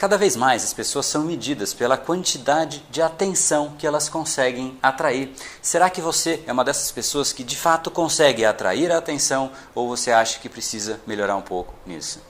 Cada vez mais as pessoas são medidas pela quantidade de atenção que elas conseguem atrair. Será que você é uma dessas pessoas que de fato consegue atrair a atenção ou você acha que precisa melhorar um pouco nisso?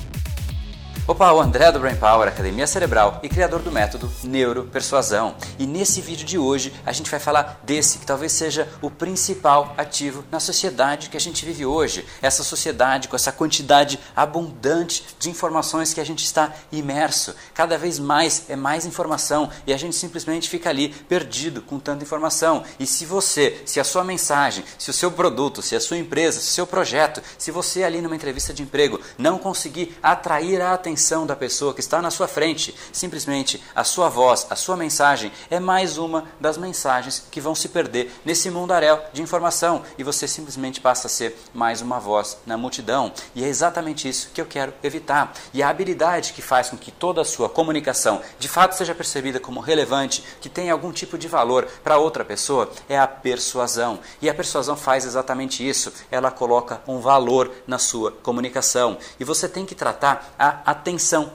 Opa, o André do Brain Power, Academia Cerebral e criador do método Neuropersuasão. E nesse vídeo de hoje a gente vai falar desse que talvez seja o principal ativo na sociedade que a gente vive hoje. Essa sociedade com essa quantidade abundante de informações que a gente está imerso. Cada vez mais é mais informação e a gente simplesmente fica ali perdido com tanta informação. E se você, se a sua mensagem, se o seu produto, se a sua empresa, se o seu projeto, se você ali numa entrevista de emprego não conseguir atrair a atenção atenção da pessoa que está na sua frente. Simplesmente a sua voz, a sua mensagem é mais uma das mensagens que vão se perder nesse mundaréu de informação e você simplesmente passa a ser mais uma voz na multidão. E é exatamente isso que eu quero evitar. E a habilidade que faz com que toda a sua comunicação de fato seja percebida como relevante, que tenha algum tipo de valor para outra pessoa, é a persuasão. E a persuasão faz exatamente isso. Ela coloca um valor na sua comunicação. E você tem que tratar a atenção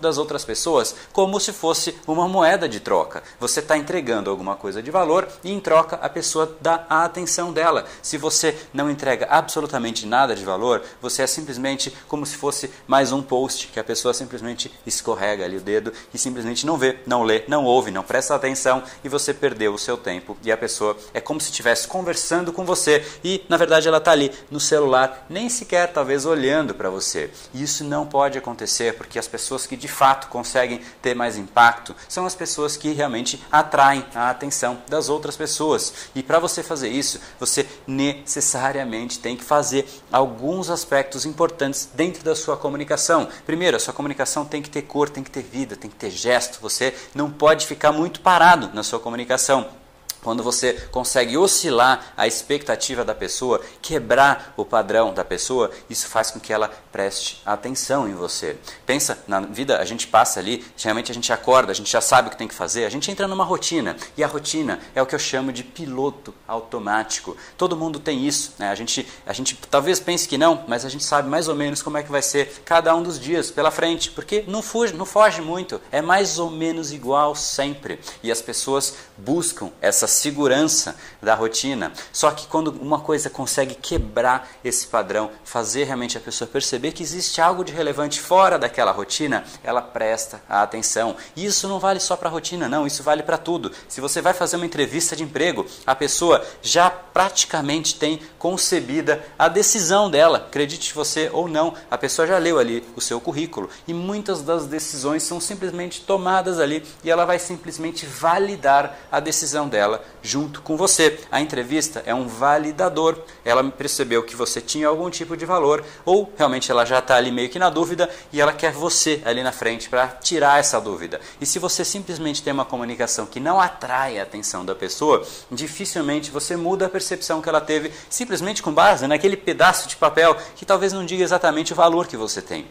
das outras pessoas como se fosse uma moeda de troca. Você está entregando alguma coisa de valor e em troca a pessoa dá a atenção dela. Se você não entrega absolutamente nada de valor, você é simplesmente como se fosse mais um post que a pessoa simplesmente escorrega ali o dedo e simplesmente não vê, não lê, não ouve, não presta atenção e você perdeu o seu tempo e a pessoa é como se estivesse conversando com você e na verdade ela está ali no celular, nem sequer talvez olhando para você. Isso não pode acontecer porque as pessoas que de fato conseguem ter mais impacto são as pessoas que realmente atraem a atenção das outras pessoas. E para você fazer isso, você necessariamente tem que fazer alguns aspectos importantes dentro da sua comunicação. Primeiro, a sua comunicação tem que ter cor, tem que ter vida, tem que ter gesto. Você não pode ficar muito parado na sua comunicação. Quando você consegue oscilar a expectativa da pessoa, quebrar o padrão da pessoa, isso faz com que ela preste atenção em você. Pensa, na vida a gente passa ali, geralmente a gente acorda, a gente já sabe o que tem que fazer, a gente entra numa rotina. E a rotina é o que eu chamo de piloto automático. Todo mundo tem isso. Né? A, gente, a gente talvez pense que não, mas a gente sabe mais ou menos como é que vai ser cada um dos dias pela frente. Porque não foge, não foge muito. É mais ou menos igual sempre. E as pessoas buscam essa segurança da rotina. Só que quando uma coisa consegue quebrar esse padrão, fazer realmente a pessoa perceber que existe algo de relevante fora daquela rotina, ela presta a atenção. E isso não vale só para a rotina, não, isso vale para tudo. Se você vai fazer uma entrevista de emprego, a pessoa já praticamente tem concebida a decisão dela, acredite você ou não, a pessoa já leu ali o seu currículo e muitas das decisões são simplesmente tomadas ali e ela vai simplesmente validar a decisão dela junto com você. A entrevista é um validador. Ela percebeu que você tinha algum tipo de valor ou realmente ela já está ali meio que na dúvida e ela quer você ali na frente para tirar essa dúvida. E se você simplesmente tem uma comunicação que não atrai a atenção da pessoa, dificilmente você muda a percepção que ela teve simplesmente com base naquele pedaço de papel que talvez não diga exatamente o valor que você tem.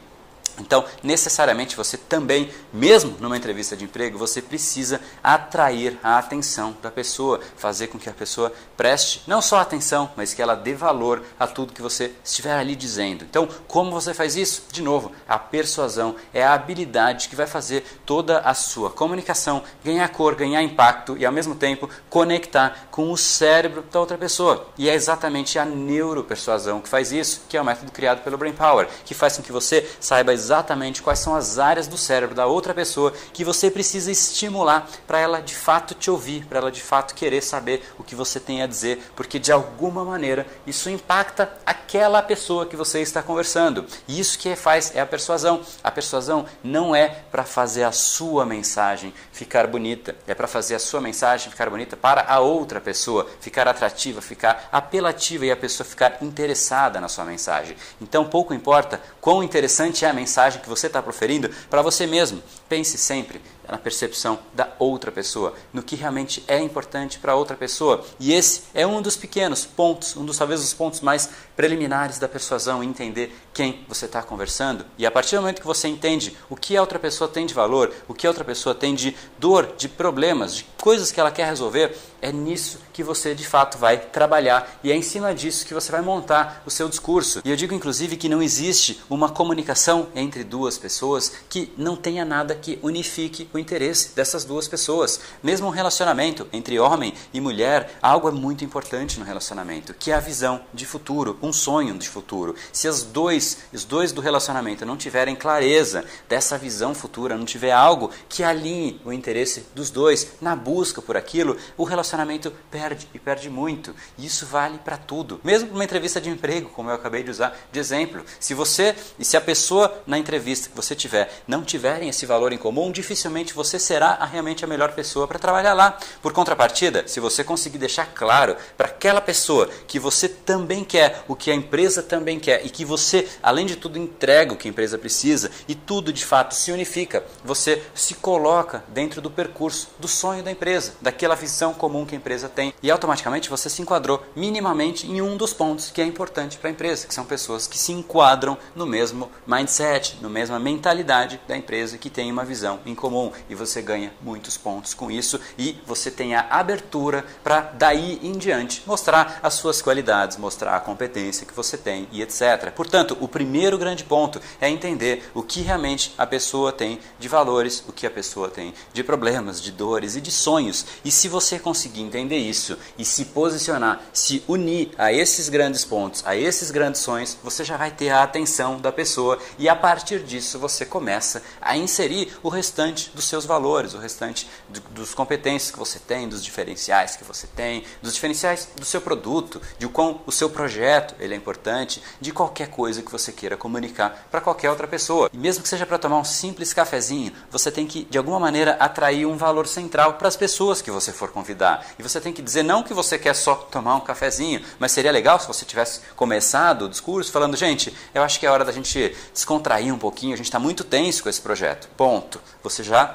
Então, necessariamente você também, mesmo numa entrevista de emprego, você precisa atrair a atenção da pessoa, fazer com que a pessoa preste não só atenção, mas que ela dê valor a tudo que você estiver ali dizendo. Então, como você faz isso? De novo, a persuasão é a habilidade que vai fazer toda a sua comunicação ganhar cor, ganhar impacto e ao mesmo tempo conectar com o cérebro da outra pessoa. E é exatamente a neuropersuasão que faz isso, que é o método criado pelo Brain Power, que faz com que você saiba exatamente exatamente quais são as áreas do cérebro da outra pessoa que você precisa estimular para ela de fato te ouvir, para ela de fato querer saber o que você tem a dizer, porque de alguma maneira isso impacta aquela pessoa que você está conversando. E isso que faz é a persuasão. A persuasão não é para fazer a sua mensagem ficar bonita, é para fazer a sua mensagem ficar bonita para a outra pessoa, ficar atrativa, ficar apelativa e a pessoa ficar interessada na sua mensagem. Então pouco importa quão interessante é a mensagem que você está proferindo para você mesmo. Pense sempre na percepção da outra pessoa, no que realmente é importante para a outra pessoa. E esse é um dos pequenos pontos, um dos talvez os pontos mais preliminares da persuasão, entender quem você está conversando. E a partir do momento que você entende o que a outra pessoa tem de valor, o que a outra pessoa tem de dor, de problemas, de coisas que ela quer resolver, é nisso que você de fato vai trabalhar e é em cima disso que você vai montar o seu discurso. E eu digo inclusive que não existe uma comunicação entre duas pessoas que não tenha nada que unifique o interesse dessas duas pessoas. Mesmo um relacionamento entre homem e mulher, algo é muito importante no relacionamento, que é a visão de futuro, um sonho de futuro. Se as dois, os dois do relacionamento não tiverem clareza dessa visão futura, não tiver algo que alinhe o interesse dos dois na busca por aquilo, o relacionamento perde e perde muito. E isso vale para tudo. Mesmo uma entrevista de emprego, como eu acabei de usar de exemplo. Se você e se a pessoa na entrevista que você tiver não tiverem esse valor em comum, dificilmente você será realmente a melhor pessoa para trabalhar lá. Por contrapartida, se você conseguir deixar claro para aquela pessoa que você também quer o que a empresa também quer e que você, além de tudo, entrega o que a empresa precisa e tudo de fato se unifica, você se coloca dentro do percurso do sonho da empresa, daquela visão comum que a empresa tem e automaticamente você se enquadrou minimamente em um dos pontos que é importante para a empresa, que são pessoas que se enquadram no mesmo mindset, no mesma mentalidade da empresa que tem uma visão em comum e você ganha muitos pontos com isso e você tem a abertura para daí em diante mostrar as suas qualidades, mostrar a competência que você tem e etc. Portanto, o primeiro grande ponto é entender o que realmente a pessoa tem de valores, o que a pessoa tem de problemas, de dores e de sonhos. E se você conseguir entender isso e se posicionar, se unir a esses grandes pontos, a esses grandes sonhos, você já vai ter a atenção da pessoa e a partir disso você começa a inserir o restante dos seus valores, o restante do, dos competências que você tem, dos diferenciais que você tem, dos diferenciais do seu produto, de quão o seu projeto ele é importante, de qualquer coisa que você queira comunicar para qualquer outra pessoa. E mesmo que seja para tomar um simples cafezinho, você tem que de alguma maneira atrair um valor central para as pessoas que você for convidar. E você tem que dizer não que você quer só tomar um cafezinho, mas seria legal se você tivesse começado o discurso falando, gente, eu acho que é hora da gente descontrair um pouquinho, a gente está muito tenso com esse projeto. Ponto. Você já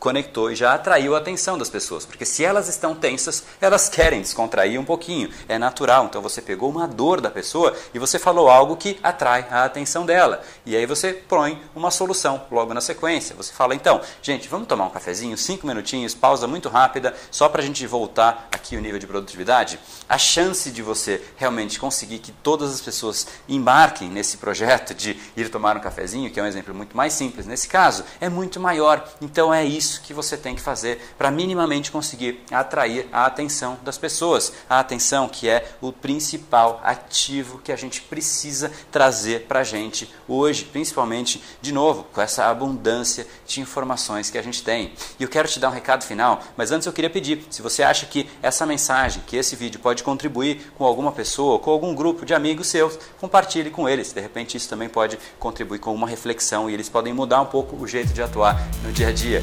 conectou e já atraiu a atenção das pessoas, porque se elas estão tensas, elas querem descontrair um pouquinho, é natural. Então você pegou uma dor da pessoa e você falou algo que atrai a atenção dela. E aí você põe uma solução logo na sequência. Você fala, então, gente, vamos tomar um cafezinho, cinco minutinhos, pausa muito rápida, só para a gente voltar aqui o nível de produtividade. A chance de você realmente conseguir que todas as pessoas embarquem nesse projeto de ir tomar um cafezinho, que é um exemplo muito mais simples nesse caso, é muito maior. Então é isso isso que você tem que fazer para minimamente conseguir atrair a atenção das pessoas. A atenção que é o principal ativo que a gente precisa trazer para a gente hoje, principalmente, de novo, com essa abundância de informações que a gente tem. E eu quero te dar um recado final, mas antes eu queria pedir, se você acha que essa mensagem, que esse vídeo pode contribuir com alguma pessoa, com algum grupo de amigos seus, compartilhe com eles. De repente isso também pode contribuir com uma reflexão e eles podem mudar um pouco o jeito de atuar no dia a dia.